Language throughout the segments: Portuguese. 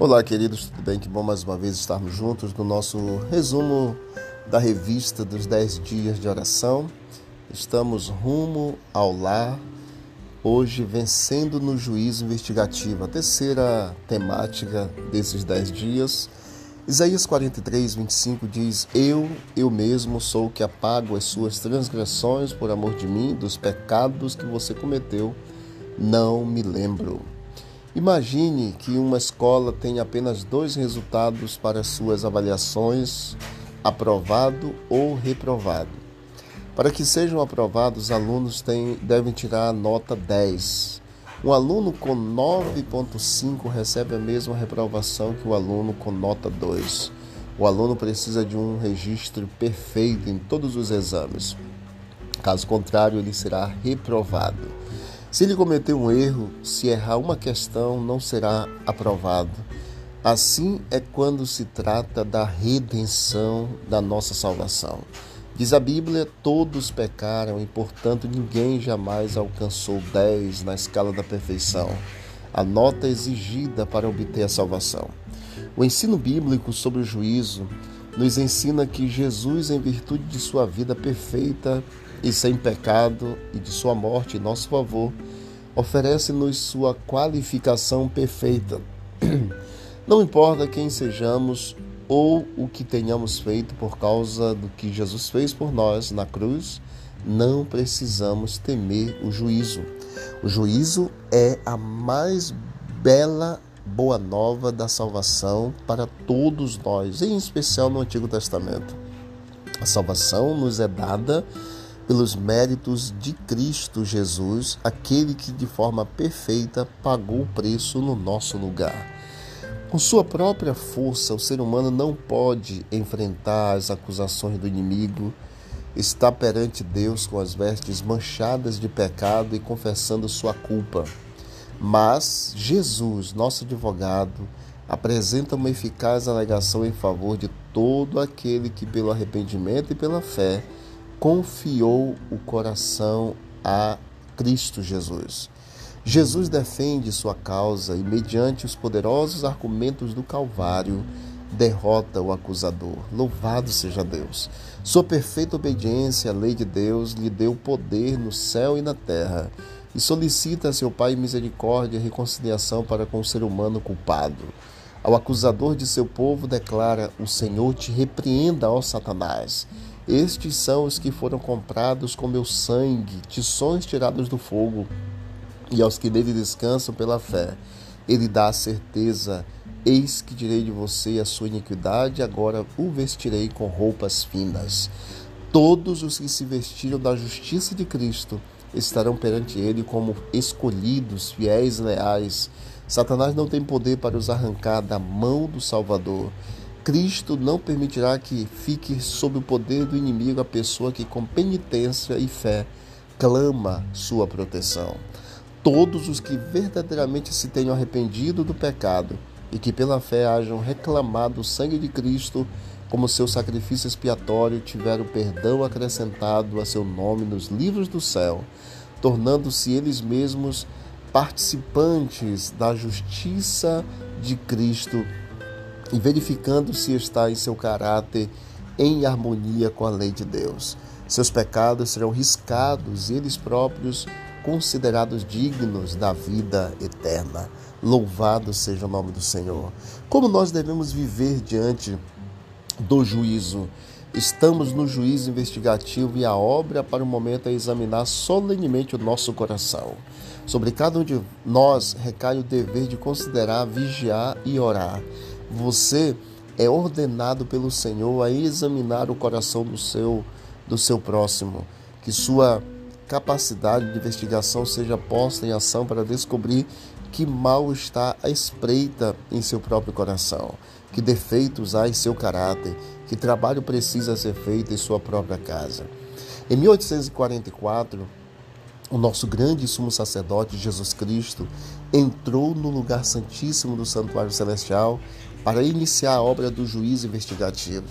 Olá, queridos, tudo bem? Que bom mais uma vez estarmos juntos no nosso resumo da revista dos 10 dias de oração. Estamos rumo ao lar, hoje vencendo no juízo investigativo, a terceira temática desses 10 dias. Isaías 43, 25 diz: Eu, eu mesmo sou o que apago as suas transgressões por amor de mim, dos pecados que você cometeu, não me lembro. Imagine que uma escola tem apenas dois resultados para suas avaliações: aprovado ou reprovado. Para que sejam aprovados, os alunos têm, devem tirar a nota 10. Um aluno com 9,5 recebe a mesma reprovação que o aluno com nota 2. O aluno precisa de um registro perfeito em todos os exames. Caso contrário, ele será reprovado. Se ele cometer um erro, se errar uma questão, não será aprovado. Assim é quando se trata da redenção da nossa salvação. Diz a Bíblia: todos pecaram e, portanto, ninguém jamais alcançou 10 na escala da perfeição, a nota exigida para obter a salvação. O ensino bíblico sobre o juízo nos ensina que Jesus, em virtude de sua vida perfeita, e sem pecado e de sua morte em nosso favor, oferece-nos sua qualificação perfeita. Não importa quem sejamos ou o que tenhamos feito por causa do que Jesus fez por nós na cruz, não precisamos temer o juízo. O juízo é a mais bela boa nova da salvação para todos nós, em especial no Antigo Testamento. A salvação nos é dada pelos méritos de Cristo Jesus, aquele que de forma perfeita pagou o preço no nosso lugar. Com sua própria força, o ser humano não pode enfrentar as acusações do inimigo, está perante Deus com as vestes manchadas de pecado e confessando sua culpa. Mas Jesus, nosso advogado, apresenta uma eficaz alegação em favor de todo aquele que, pelo arrependimento e pela fé, confiou o coração a Cristo Jesus. Jesus defende sua causa e, mediante os poderosos argumentos do Calvário, derrota o acusador. Louvado seja Deus! Sua perfeita obediência à lei de Deus lhe deu poder no céu e na terra e solicita a seu Pai misericórdia e reconciliação para com o ser humano culpado. Ao acusador de seu povo, declara: O Senhor te repreenda, ó Satanás. Estes são os que foram comprados com meu sangue, tições tirados do fogo, e aos que nele descansam pela fé. Ele dá a certeza: Eis que direi de você a sua iniquidade, agora o vestirei com roupas finas. Todos os que se vestiram da justiça de Cristo estarão perante ele como escolhidos, fiéis e leais. Satanás não tem poder para os arrancar da mão do Salvador. Cristo não permitirá que fique sob o poder do inimigo a pessoa que, com penitência e fé, clama sua proteção. Todos os que verdadeiramente se tenham arrependido do pecado e que pela fé hajam reclamado o sangue de Cristo como seu sacrifício expiatório, tiveram perdão acrescentado a seu nome nos livros do céu, tornando-se eles mesmos participantes da justiça de Cristo e verificando se está em seu caráter em harmonia com a lei de Deus. Seus pecados serão riscados e eles próprios considerados dignos da vida eterna. Louvado seja o nome do Senhor. Como nós devemos viver diante do juízo? Estamos no juízo investigativo e a obra para o momento é examinar solenemente o nosso coração. Sobre cada um de nós recai o dever de considerar, vigiar e orar. Você é ordenado pelo Senhor a examinar o coração do seu do seu próximo, que sua capacidade de investigação seja posta em ação para descobrir que mal está à espreita em seu próprio coração, que defeitos há em seu caráter, que trabalho precisa ser feito em sua própria casa. Em 1844, o nosso grande sumo sacerdote Jesus Cristo entrou no lugar santíssimo do santuário celestial para iniciar a obra do juízo investigativo.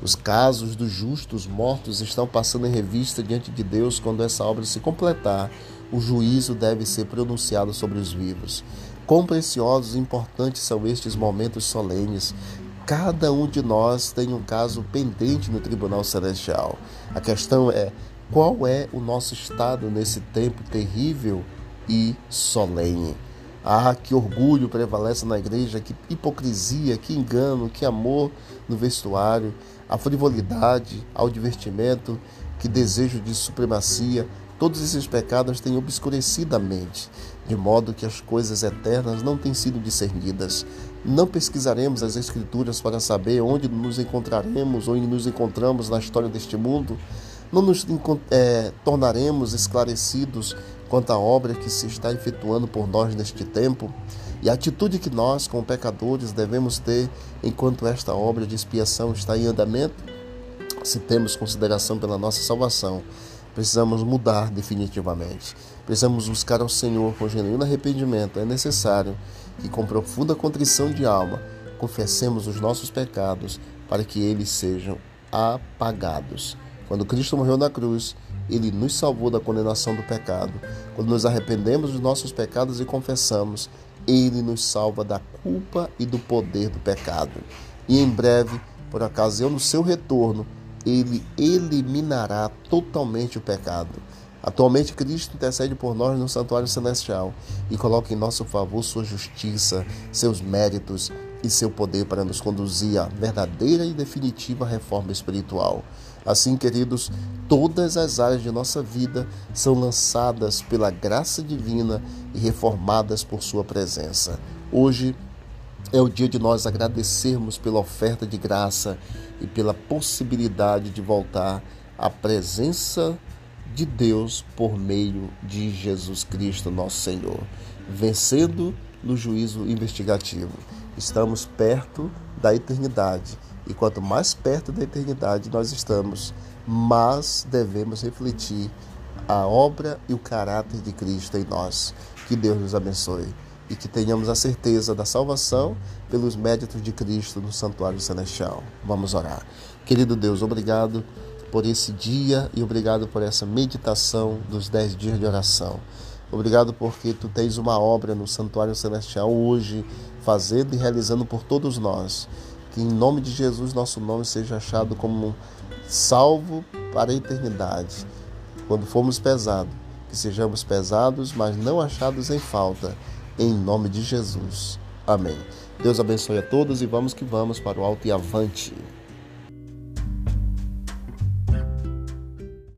Os casos dos justos mortos estão passando em revista diante de Deus quando essa obra se completar. O juízo deve ser pronunciado sobre os vivos. Quão preciosos e importantes são estes momentos solenes. Cada um de nós tem um caso pendente no Tribunal Celestial. A questão é: qual é o nosso estado nesse tempo terrível e solene? Ah, que orgulho prevalece na igreja, que hipocrisia, que engano, que amor no vestuário, a frivolidade, ao divertimento, que desejo de supremacia. Todos esses pecados têm obscurecido a mente, de modo que as coisas eternas não têm sido discernidas. Não pesquisaremos as Escrituras para saber onde nos encontraremos, onde nos encontramos na história deste mundo. Não nos é, tornaremos esclarecidos quanto à obra que se está efetuando por nós neste tempo e a atitude que nós, como pecadores, devemos ter enquanto esta obra de expiação está em andamento. Se temos consideração pela nossa salvação, precisamos mudar definitivamente. Precisamos buscar ao Senhor com genuíno arrependimento. É necessário que, com profunda contrição de alma, confessemos os nossos pecados para que eles sejam apagados. Quando Cristo morreu na cruz, ele nos salvou da condenação do pecado. Quando nos arrependemos dos nossos pecados e confessamos, Ele nos salva da culpa e do poder do pecado. E em breve, por ocasião do seu retorno, Ele eliminará totalmente o pecado. Atualmente, Cristo intercede por nós no santuário celestial e coloca em nosso favor sua justiça, seus méritos e seu poder para nos conduzir à verdadeira e definitiva reforma espiritual. Assim, queridos, todas as áreas de nossa vida são lançadas pela graça divina e reformadas por Sua presença. Hoje é o dia de nós agradecermos pela oferta de graça e pela possibilidade de voltar à presença de Deus por meio de Jesus Cristo, nosso Senhor, vencendo no juízo investigativo. Estamos perto da eternidade e quanto mais perto da eternidade nós estamos, mais devemos refletir a obra e o caráter de Cristo em nós. Que Deus nos abençoe e que tenhamos a certeza da salvação pelos méritos de Cristo no santuário celestial. Vamos orar. Querido Deus, obrigado por esse dia e obrigado por essa meditação dos dez dias de oração. Obrigado porque tu tens uma obra no santuário celestial hoje, fazendo e realizando por todos nós. Que em nome de Jesus nosso nome seja achado como salvo para a eternidade. Quando formos pesados, que sejamos pesados, mas não achados em falta. Em nome de Jesus. Amém. Deus abençoe a todos e vamos que vamos para o alto e avante.